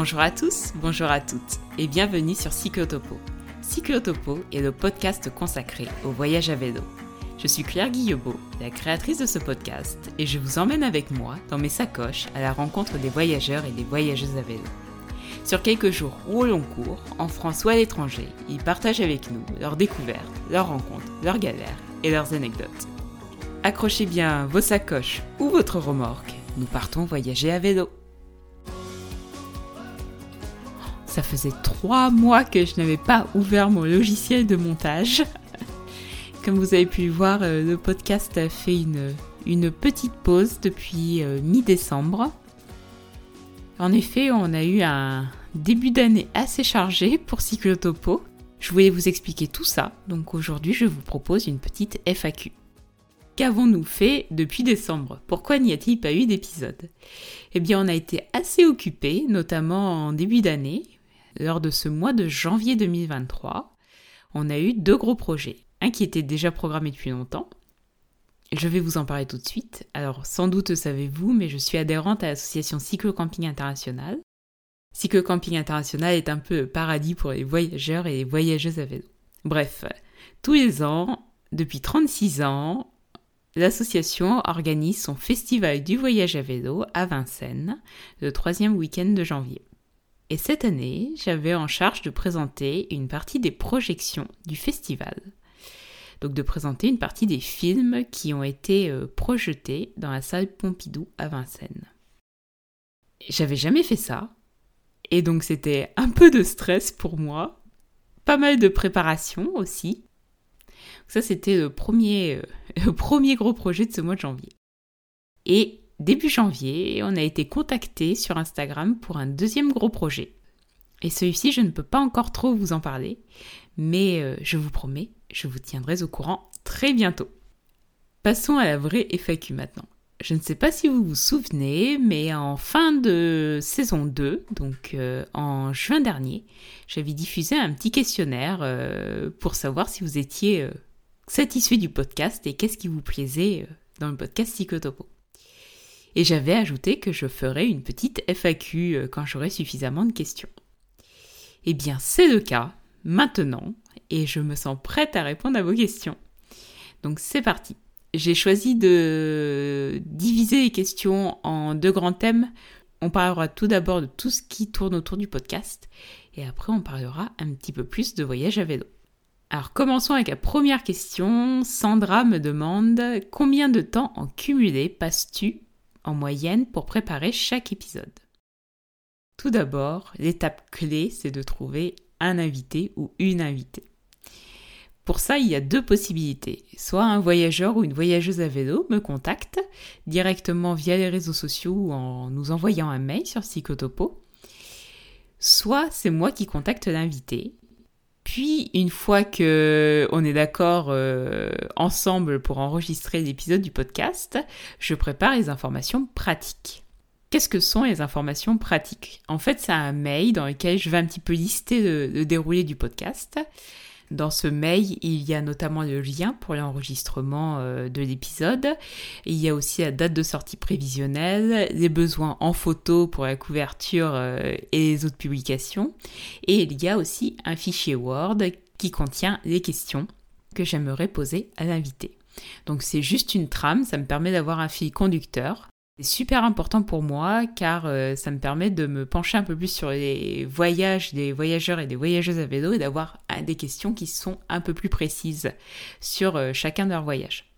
Bonjour à tous, bonjour à toutes et bienvenue sur Cyclotopo. Cyclotopo est le podcast consacré au voyage à vélo. Je suis Claire Guillebeau, la créatrice de ce podcast, et je vous emmène avec moi dans mes sacoches à la rencontre des voyageurs et des voyageuses à vélo. Sur quelques jours ou au long cours, en France ou à l'étranger, ils partagent avec nous leurs découvertes, leurs rencontres, leurs galères et leurs anecdotes. Accrochez bien vos sacoches ou votre remorque, nous partons voyager à vélo. Ça faisait trois mois que je n'avais pas ouvert mon logiciel de montage. Comme vous avez pu le voir, euh, le podcast a fait une, petite pause depuis euh, mi-décembre. En effet, on a eu un début d'année assez chargé pour Cyclotopo. Je voulais vous expliquer tout ça, donc aujourd'hui je vous propose une petite FAQ. Qu'avons-nous fait depuis décembre? Pourquoi n'y a-t-il pas eu d'épisode? Eh bien, on a été assez occupés, notamment en début d'année, lors de ce mois de janvier 2023, on a eu deux gros projets. Un qui était déjà programmé depuis longtemps. Je vais vous en parler tout de suite. Alors, sans doute savez-vous, mais je suis adhérente à l'association Cyclo-Camping International. Cyclo-Camping International est un peu le paradis pour les voyageurs et les voyageuses à vélo. Bref, tous les ans, depuis 36 ans, l'association organise son festival du voyage à vélo à Vincennes, le troisième week-end de janvier. Et cette année, j'avais en charge de présenter une partie des projections du festival. Donc de présenter une partie des films qui ont été euh, projetés dans la salle Pompidou à Vincennes. J'avais jamais fait ça. Et donc c'était un peu de stress pour moi. Pas mal de préparation aussi. Ça c'était le premier, euh, le premier gros projet de ce mois de janvier. Et Début janvier, on a été contacté sur Instagram pour un deuxième gros projet. Et celui-ci, je ne peux pas encore trop vous en parler, mais euh, je vous promets, je vous tiendrai au courant très bientôt. Passons à la vraie FAQ maintenant. Je ne sais pas si vous vous souvenez, mais en fin de saison 2, donc euh, en juin dernier, j'avais diffusé un petit questionnaire euh, pour savoir si vous étiez satisfait du podcast et qu'est-ce qui vous plaisait dans le podcast Psychotopo. Et j'avais ajouté que je ferais une petite FAQ euh, quand j'aurai suffisamment de questions. Eh bien, c'est le cas maintenant et je me sens prête à répondre à vos questions. Donc c'est parti. J'ai choisi de diviser les questions en deux grands thèmes. On parlera tout d'abord de tout ce qui tourne autour du podcast et après on parlera un petit peu plus de voyage à vélo. Alors commençons avec la première question. Sandra me demande combien de temps en cumulé passes-tu en moyenne pour préparer chaque épisode. Tout d'abord, l'étape clé, c'est de trouver un invité ou une invitée. Pour ça, il y a deux possibilités. Soit un voyageur ou une voyageuse à vélo me contacte directement via les réseaux sociaux ou en nous envoyant un mail sur Psychotopo. Soit c'est moi qui contacte l'invité puis, une fois que on est d'accord euh, ensemble pour enregistrer l'épisode du podcast, je prépare les informations pratiques. Qu'est-ce que sont les informations pratiques? En fait, c'est un mail dans lequel je vais un petit peu lister le déroulé du podcast. Dans ce mail, il y a notamment le lien pour l'enregistrement euh, de l'épisode. Il y a aussi la date de sortie prévisionnelle, les besoins en photo pour la couverture euh, et les autres publications. Et il y a aussi un fichier Word qui contient les questions que j'aimerais poser à l'invité. Donc c'est juste une trame, ça me permet d'avoir un fil conducteur c'est super important pour moi car euh, ça me permet de me pencher un peu plus sur les voyages des voyageurs et des voyageuses à vélo et d'avoir euh, des questions qui sont un peu plus précises sur euh, chacun de leurs voyages.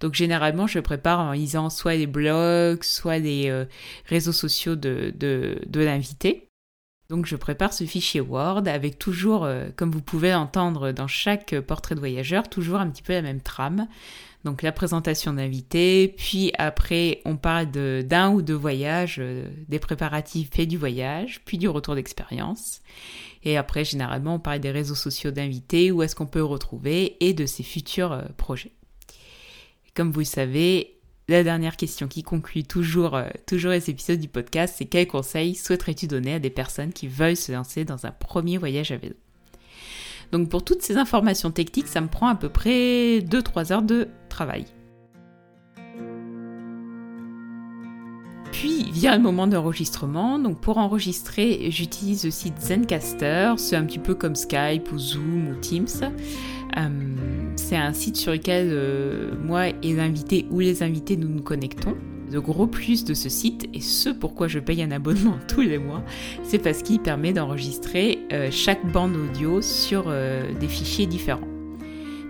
Donc généralement, je prépare en lisant soit les blogs, soit les réseaux sociaux de, de, de l'invité. Donc je prépare ce fichier Word avec toujours, comme vous pouvez l'entendre dans chaque portrait de voyageur, toujours un petit peu la même trame. Donc la présentation d'invités, puis après on parle d'un ou deux voyages, euh, des préparatifs et du voyage, puis du retour d'expérience. Et après généralement on parle des réseaux sociaux d'invités, où est-ce qu'on peut retrouver et de ses futurs euh, projets. Comme vous le savez, la dernière question qui conclut toujours, euh, toujours les épisodes du podcast, c'est quels conseils souhaiterais-tu donner à des personnes qui veulent se lancer dans un premier voyage à vélo? Donc pour toutes ces informations techniques, ça me prend à peu près 2-3 heures de travail. puis vient le moment d'enregistrement. Donc pour enregistrer, j'utilise le site Zencaster. C'est un petit peu comme Skype ou Zoom ou Teams. Euh, c'est un site sur lequel euh, moi et l'invité ou les invités nous nous connectons. Le gros plus de ce site, et ce pourquoi je paye un abonnement tous les mois, c'est parce qu'il permet d'enregistrer euh, chaque bande audio sur des fichiers différents.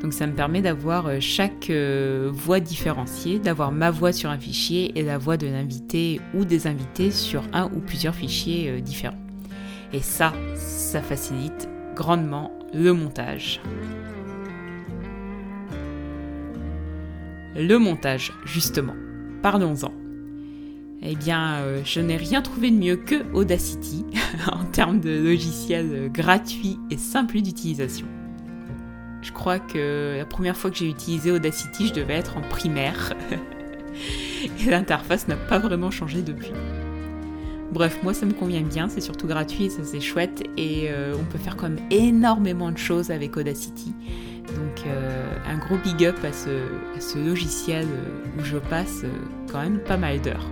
Donc ça me permet d'avoir chaque voix différenciée, d'avoir ma voix sur un fichier et la voix de l'invité ou des invités sur un ou plusieurs fichiers différents. Et ça, ça facilite grandement le montage. Le montage, justement. Parlons-en. Eh bien, je n'ai rien trouvé de mieux que Audacity en termes de logiciel gratuit et simple d'utilisation. Je crois que la première fois que j'ai utilisé Audacity, je devais être en primaire. et l'interface n'a pas vraiment changé depuis. Bref, moi ça me convient bien, c'est surtout gratuit, ça c'est chouette et euh, on peut faire comme énormément de choses avec Audacity. Donc euh, un gros big up à ce, logiciel euh, où je passe quand même pas mal d'heures.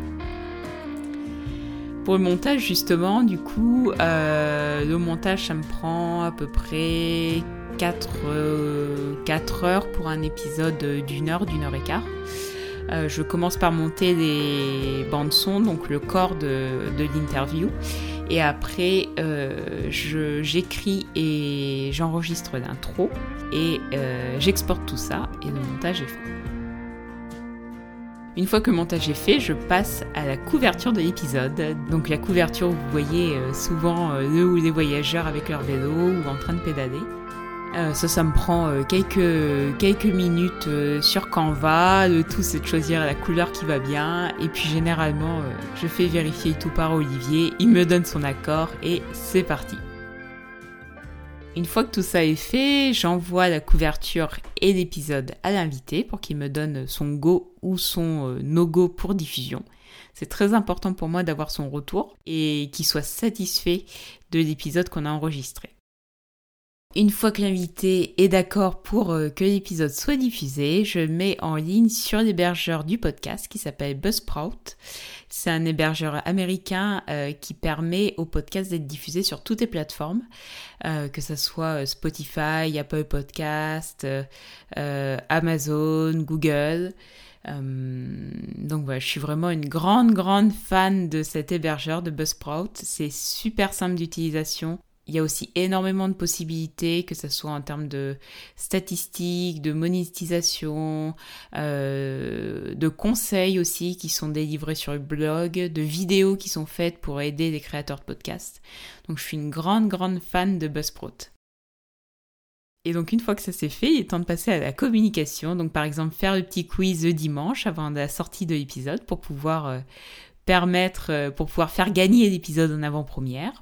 Pour le montage justement, du coup, le montage ça me prend à peu près 4, euh, heures pour un épisode d'une heure, d'une heure et quart. Euh, je commence par monter les bandes son, donc le corps de, l'interview. Et après, euh, j'écris et j'enregistre l'intro. Et j'exporte tout ça et le montage est fait. Une fois que le montage est fait, je passe à la couverture de l'épisode. Donc la couverture, vous voyez souvent le ou les voyageurs avec leur vélo ou en train de pédaler. Euh, ça, me prend euh, quelques, quelques minutes euh, sur Canva. Le tout, c'est de choisir la couleur qui va bien. Et puis, généralement, je fais vérifier tout par Olivier. Il me donne son accord et c'est parti. Une fois que tout ça est fait, j'envoie la couverture et l'épisode à l'invité pour qu'il me donne son go ou son no-go pour diffusion. C'est très important pour moi d'avoir son retour et qu'il soit satisfait de l'épisode qu'on a enregistré. Une fois que l'invité est d'accord pour euh, que l'épisode soit diffusé, je mets en ligne sur l'hébergeur du podcast qui s'appelle Buzzsprout. C'est un hébergeur américain euh, qui permet au podcast d'être diffusé sur toutes les plateformes, euh, que ce soit Spotify, Apple Podcast, Amazon, Google. donc voilà, je suis vraiment une grande, grande fan de cet hébergeur de Buzzsprout. C'est super simple d'utilisation. Il y a aussi énormément de possibilités, que ce soit en termes de statistiques, de monétisation, euh, de conseils aussi qui sont délivrés sur le blog, de vidéos qui sont faites pour aider les créateurs de podcasts. Donc je suis une grande, grande fan de Buzzsprout. Et donc une fois que ça s'est fait, il est temps de passer à la communication. Donc par exemple faire le petit quiz le dimanche avant la sortie de l'épisode pour pouvoir euh, permettre, euh, pour pouvoir faire gagner l'épisode en avant-première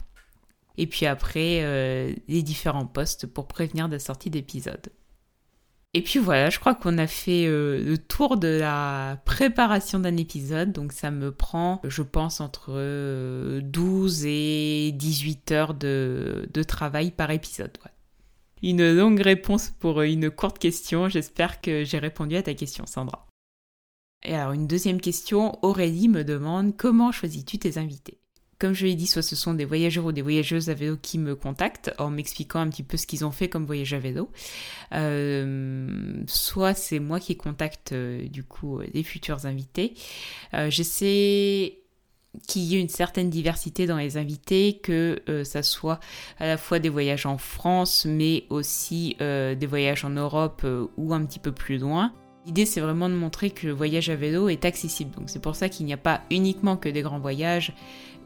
et puis après euh, les différents postes pour prévenir de la sortie d'épisode. Et puis voilà, je crois qu'on a fait euh, le tour de la préparation d'un épisode, donc ça me prend, je pense, entre 12 euh, et 18 heures de, travail par épisode. Une longue réponse pour une courte question, j'espère que j'ai répondu à ta question Sandra. Et alors une deuxième question, Aurélie me demande comment choisis-tu tes invités? Comme je l'ai dit, soit ce sont des voyageurs ou des voyageuses à vélo qui me contactent en m'expliquant un petit peu ce qu'ils ont fait comme voyage à vélo. Euh, soit c'est moi qui contacte euh, du coup les futurs invités. Euh, j'essaie qu'il y ait une certaine diversité dans les invités, que ça soit à la fois des voyages en France, mais aussi des voyages en Europe ou un petit peu plus loin. L'idée, c'est vraiment de montrer que le voyage à vélo est accessible. Donc c'est pour ça qu'il n'y a pas uniquement que des grands voyages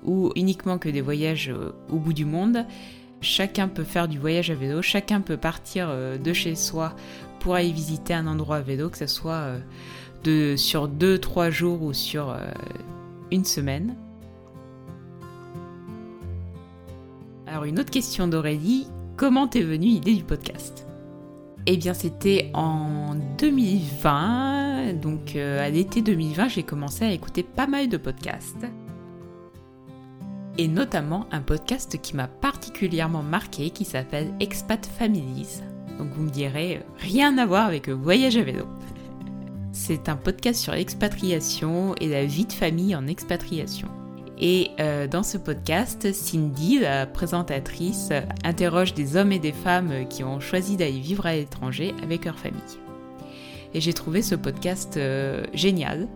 ou uniquement que des voyages euh, au bout du monde. Chacun peut faire du voyage à vélo, chacun peut partir euh, de chez soi pour aller visiter un endroit à vélo, que ce soit euh, sur 2-3 jours ou sur une semaine. Alors une autre question d'Aurélie, comment t'es venue l'idée du podcast? Eh bien c'était en 2020, donc à l'été 2020 j'ai commencé à écouter pas mal de podcasts et notamment un podcast qui m'a particulièrement marqué qui s'appelle Expat Families. Donc vous me direz, rien à voir avec voyage à vélo. C'est un podcast sur l'expatriation et la vie de famille en expatriation. Et euh, dans ce podcast, Cindy, la présentatrice, interroge des hommes et des femmes qui ont choisi d'aller vivre à l'étranger avec leur famille. Et j'ai trouvé ce podcast euh, génial.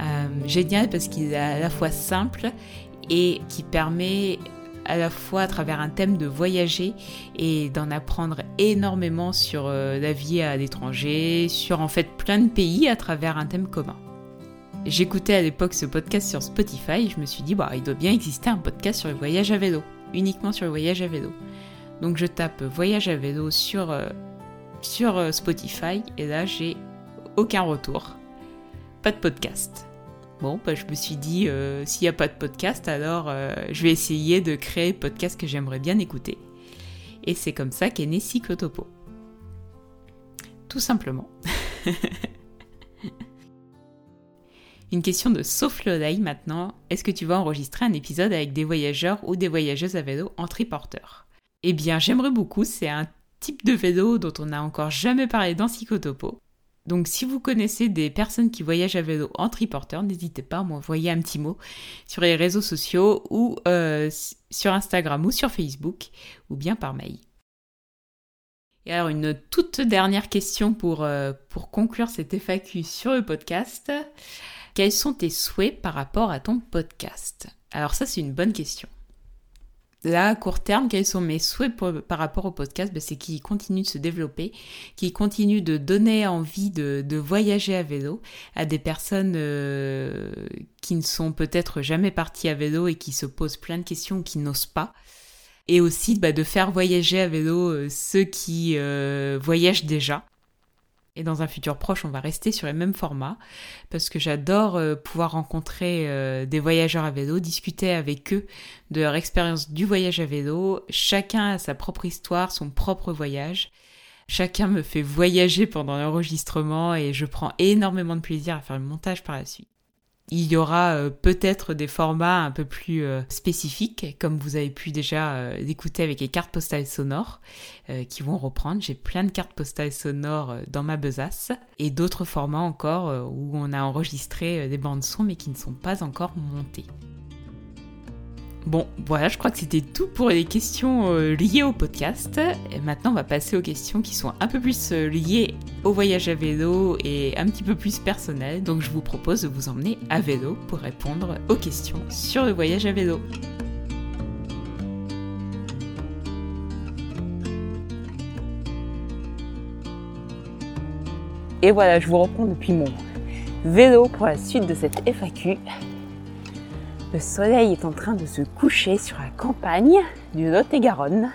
Euh, génial parce qu'il est à la fois simple et qui permet à la fois à travers un thème de voyager et d'en apprendre énormément sur la vie à l'étranger, sur en fait plein de pays à travers un thème commun. J'écoutais à l'époque ce podcast sur Spotify et je me suis dit, bah, il doit bien exister un podcast sur le voyage à vélo, uniquement sur le voyage à vélo. Donc je tape voyage à vélo sur, euh, sur euh, Spotify et là j'ai aucun retour. Pas de podcast. Bon, bah, je me suis dit, euh, s'il n'y a pas de podcast, alors je vais essayer de créer le podcast que j'aimerais bien écouter. Et c'est comme ça qu'est né Cyclotopo. Tout simplement. Une question de l'oreille maintenant. Est-ce que tu vas enregistrer un épisode avec des voyageurs ou des voyageuses à vélo en triporteur? Eh bien, j'aimerais beaucoup. C'est un type de vélo dont on n'a encore jamais parlé dans Psychotopo. Donc si vous connaissez des personnes qui voyagent à vélo en triporteur, n'hésitez pas à m'envoyer un petit mot sur les réseaux sociaux ou euh, sur Instagram ou sur Facebook ou bien par mail. Et alors une toute dernière question pour, euh, pour conclure cette FAQ sur le podcast. Quels sont tes souhaits par rapport à ton podcast? Alors ça, c'est une bonne question. Là, à court terme, quels sont mes souhaits par rapport au podcast ben, C'est qu'il continue de se développer, qu'il continue de donner envie de, voyager à vélo à des personnes euh, qui ne sont peut-être jamais parties à vélo et qui se posent plein de questions qui n'osent pas. Et aussi bah, de faire voyager à vélo euh, ceux qui euh, voyagent déjà. Et dans un futur proche, on va rester sur les mêmes formats parce que j'adore euh, pouvoir rencontrer euh, des voyageurs à vélo, discuter avec eux de leur expérience du voyage à vélo. Chacun a sa propre histoire, son propre voyage. Chacun me fait voyager pendant l'enregistrement et je prends énormément de plaisir à faire le montage par la suite. Il y aura euh, peut-être des formats un peu plus euh, spécifiques, comme vous avez pu déjà euh, l'écouter avec les cartes postales sonores qui vont reprendre. J'ai plein de cartes postales sonores dans ma besace et d'autres formats encore où on a enregistré des bandes son mais qui ne sont pas encore montées. Bon, voilà, je crois que c'était tout pour les questions euh, liées au podcast. Maintenant, on va passer aux questions qui sont un peu plus euh, liées au voyage à vélo et un petit peu plus personnelles. Donc, je vous propose de vous emmener à vélo pour répondre aux questions sur le voyage à vélo. Et voilà, je vous reprends depuis mon vélo pour la suite de cette FAQ. Le soleil est en train de se coucher sur la campagne du Lot-et-Garonne.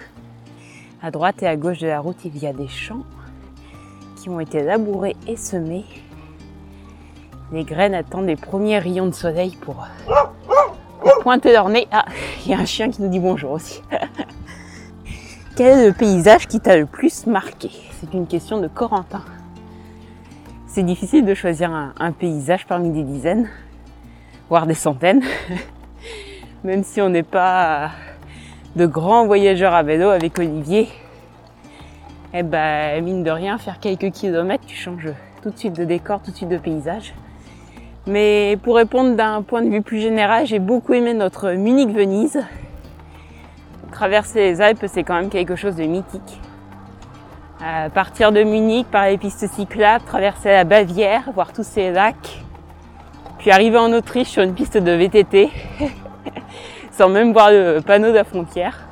À droite et à gauche de la route, il y a des champs qui ont été labourés et semés. Les graines attendent les premiers rayons de soleil pour, pointer leur nez. Ah, il y a un chien qui nous dit bonjour aussi. Quel est le paysage qui t'a le plus marqué? C'est une question de Corentin. C'est difficile de choisir un paysage parmi des dizaines voire des centaines. Même si on n'est pas de grands voyageurs à vélo avec Olivier, eh ben, mine de rien, faire quelques kilomètres, tu changes tout de suite de décor, tout de suite de paysage. Mais pour répondre d'un point de vue plus général, j'ai beaucoup aimé notre Munich-Venise. Traverser les Alpes, c'est quand même quelque chose de mythique. partir de Munich par les pistes cyclables, traverser la Bavière, voir tous ces lacs, puis arriver en Autriche sur une piste de VTT, sans même voir le panneau de la frontière.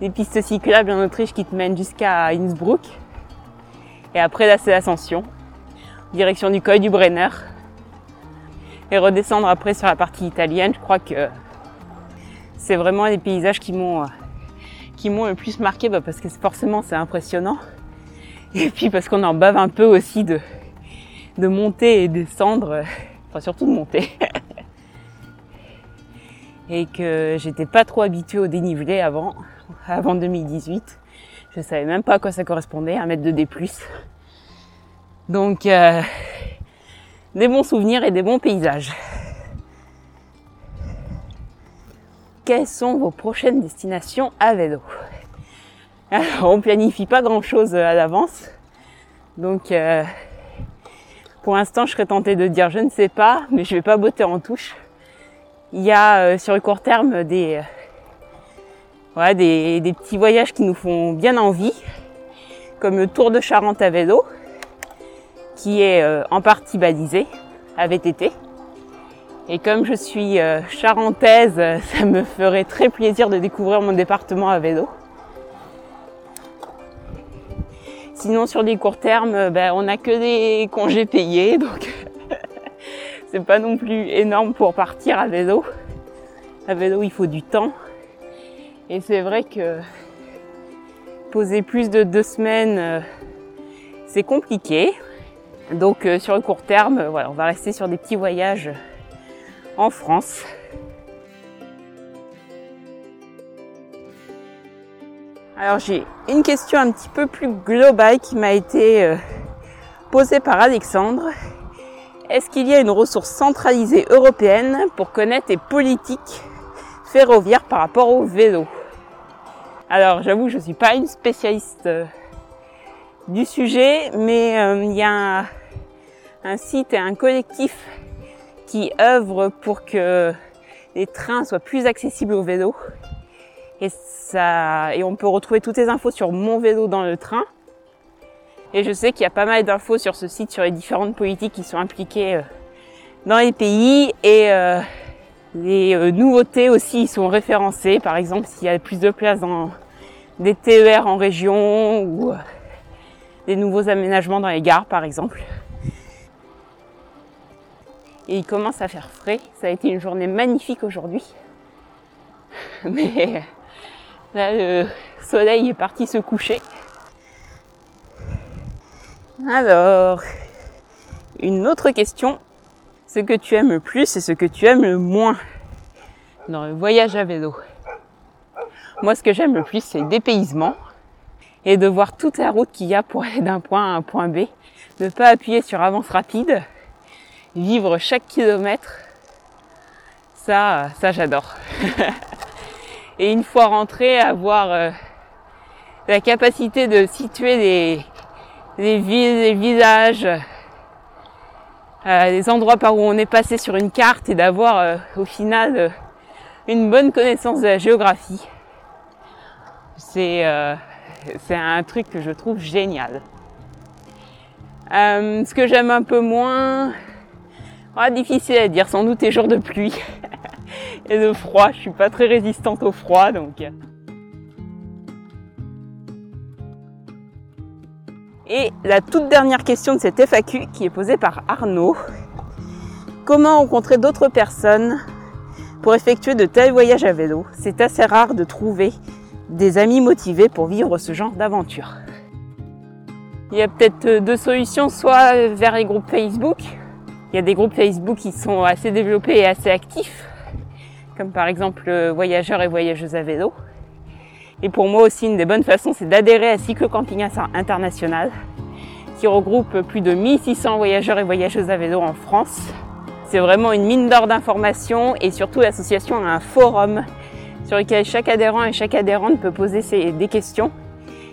Des pistes cyclables en Autriche qui te mènent jusqu'à Innsbruck. Et après là c'est l'ascension, direction du col du Brenner. Et redescendre après sur la partie italienne, je crois que c'est vraiment les paysages qui m'ont qui m'ont le plus marqué bah, parce que forcément c'est impressionnant. Et puis parce qu'on en bave un peu aussi de, de monter et descendre, enfin surtout de monter. et que j'étais pas trop habituée au dénivelé avant, avant 2018. Je savais même pas à quoi ça correspondait, un mètre de D+. Donc, euh, des bons souvenirs et des bons paysages. Quelles sont vos prochaines destinations à vélo? Alors, on planifie pas grand chose à l'avance. Donc, euh, Pour l'instant, je serais tentée de dire je ne sais pas, mais je vais pas botter en touche. Il y a euh, sur le court terme des, euh, des, des, petits voyages qui nous font bien envie, comme le Tour de Charente à vélo, qui est euh, en partie balisé à VTT. Et comme je suis charentaise, ça me ferait très plaisir de découvrir mon département à vélo. Sinon, sur des courts termes, ben, on n'a que des congés payés, donc c'est pas non plus énorme pour partir à vélo. À vélo, il faut du temps. Et c'est vrai que poser plus de deux semaines, euh, c'est compliqué. Donc euh, sur le court terme, on va rester sur des petits voyages en France. Alors j'ai une question un petit peu plus globale qui m'a été euh, posée par Alexandre. Est-ce qu'il y a une ressource centralisée européenne pour connaître les politiques ferroviaires par rapport au vélo? Alors j'avoue je ne suis pas une spécialiste euh, du sujet, mais euh, il y a un, site et un collectif qui œuvrent pour que les trains soient plus accessibles au vélo et, ça, et on peut retrouver toutes les infos sur mon vélo dans le train. Et je sais qu'il y a pas mal d'infos sur ce site sur les différentes politiques qui sont impliquées euh, dans les pays et euh, les euh, nouveautés aussi sont référencées. Par exemple, s'il y a plus de place dans des TER en région ou des nouveaux aménagements dans les gares, par exemple. Et il commence à faire frais. Ça a été une journée magnifique aujourd'hui. Mais Là, le soleil est parti se coucher. Alors, une autre question. Ce que tu aimes le plus et ce que tu aimes le moins dans le voyage à vélo. Moi, ce que j'aime le plus, c'est le dépaysement et de voir toute la route qu'il y a pour aller d'un point à un point B. Ne pas appuyer sur avance rapide, vivre chaque kilomètre. Ça, ça j'adore. et une fois rentré, avoir euh, la capacité de situer des, des villes, des visages, euh, des endroits par où on est passé sur une carte et d'avoir euh, au final une bonne connaissance de la géographie. C'est c'est un truc que je trouve génial. ce que j'aime un peu moins, oh, difficile à dire, sans doute les jours de pluie. et de froid. Je suis pas très résistante au froid donc. Et la toute dernière question de cette FAQ qui est posée par Arnaud. Comment rencontrer d'autres personnes pour effectuer de tels voyages à vélo? C'est assez rare de trouver des amis motivés pour vivre ce genre d'aventure. Il y a peut-être deux solutions, soit vers les groupes Facebook. Il y a des groupes Facebook qui sont assez développés et assez actifs comme par exemple euh, voyageurs et voyageuses à vélo. Et pour moi aussi, une des bonnes façons, c'est d'adhérer à Cycle Camping International, qui regroupe plus de 1600 voyageurs et voyageuses à vélo en France. C'est vraiment une mine d'or d'informations et surtout l'association a un forum sur lequel chaque adhérent et chaque adhérente peut poser des questions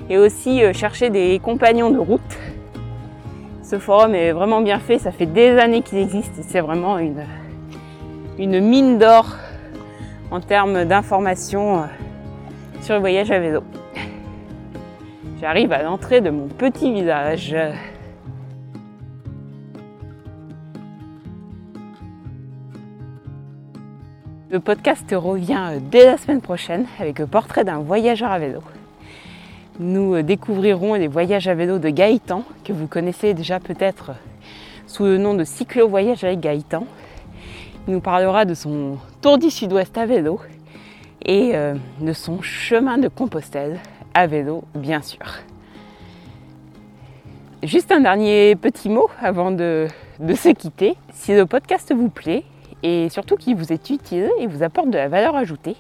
et aussi euh, chercher des compagnons de route. Ce forum est vraiment bien fait, ça fait des années qu'il existe et c'est vraiment une, une mine d'or en termes d'informations euh, sur le voyage à vélo. J'arrive à l'entrée de mon petit village. Le podcast revient dès la semaine prochaine avec le portrait d'un voyageur à vélo. Nous découvrirons les voyages à vélo de Gaëtan, que vous connaissez déjà peut-être sous le nom de Cyclo Voyage avec Gaëtan. Nous parlera de son tour du sud-ouest à vélo et euh, de son chemin de Compostelle à vélo, bien sûr. Juste un dernier petit mot avant de, se quitter. Si le podcast vous plaît et surtout qu'il vous est utile et vous apporte de la valeur ajoutée,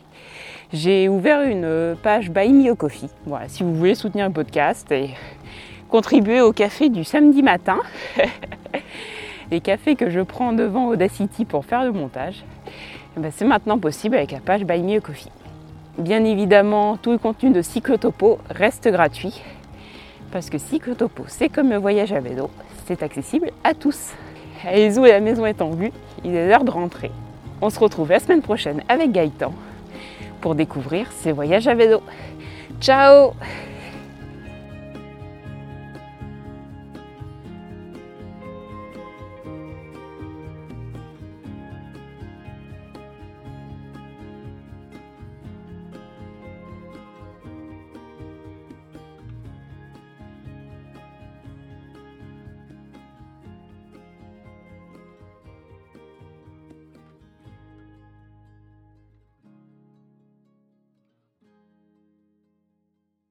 j'ai ouvert une page Buy Me a Coffee. Voilà, si vous voulez soutenir le podcast et contribuer au café du samedi matin. les cafés que je prends devant Audacity pour faire le montage, eh ben, c'est maintenant possible avec la page Buy Me Coffee. Bien évidemment, tout le contenu de Cyclotopo reste gratuit. Parce que cyclotopo, c'est comme le voyage à vélo, c'est accessible à tous. Allez, et la maison est en vue, il est l'heure de rentrer. On se retrouve la semaine prochaine avec Gaëtan pour découvrir ses voyages à vélo. Ciao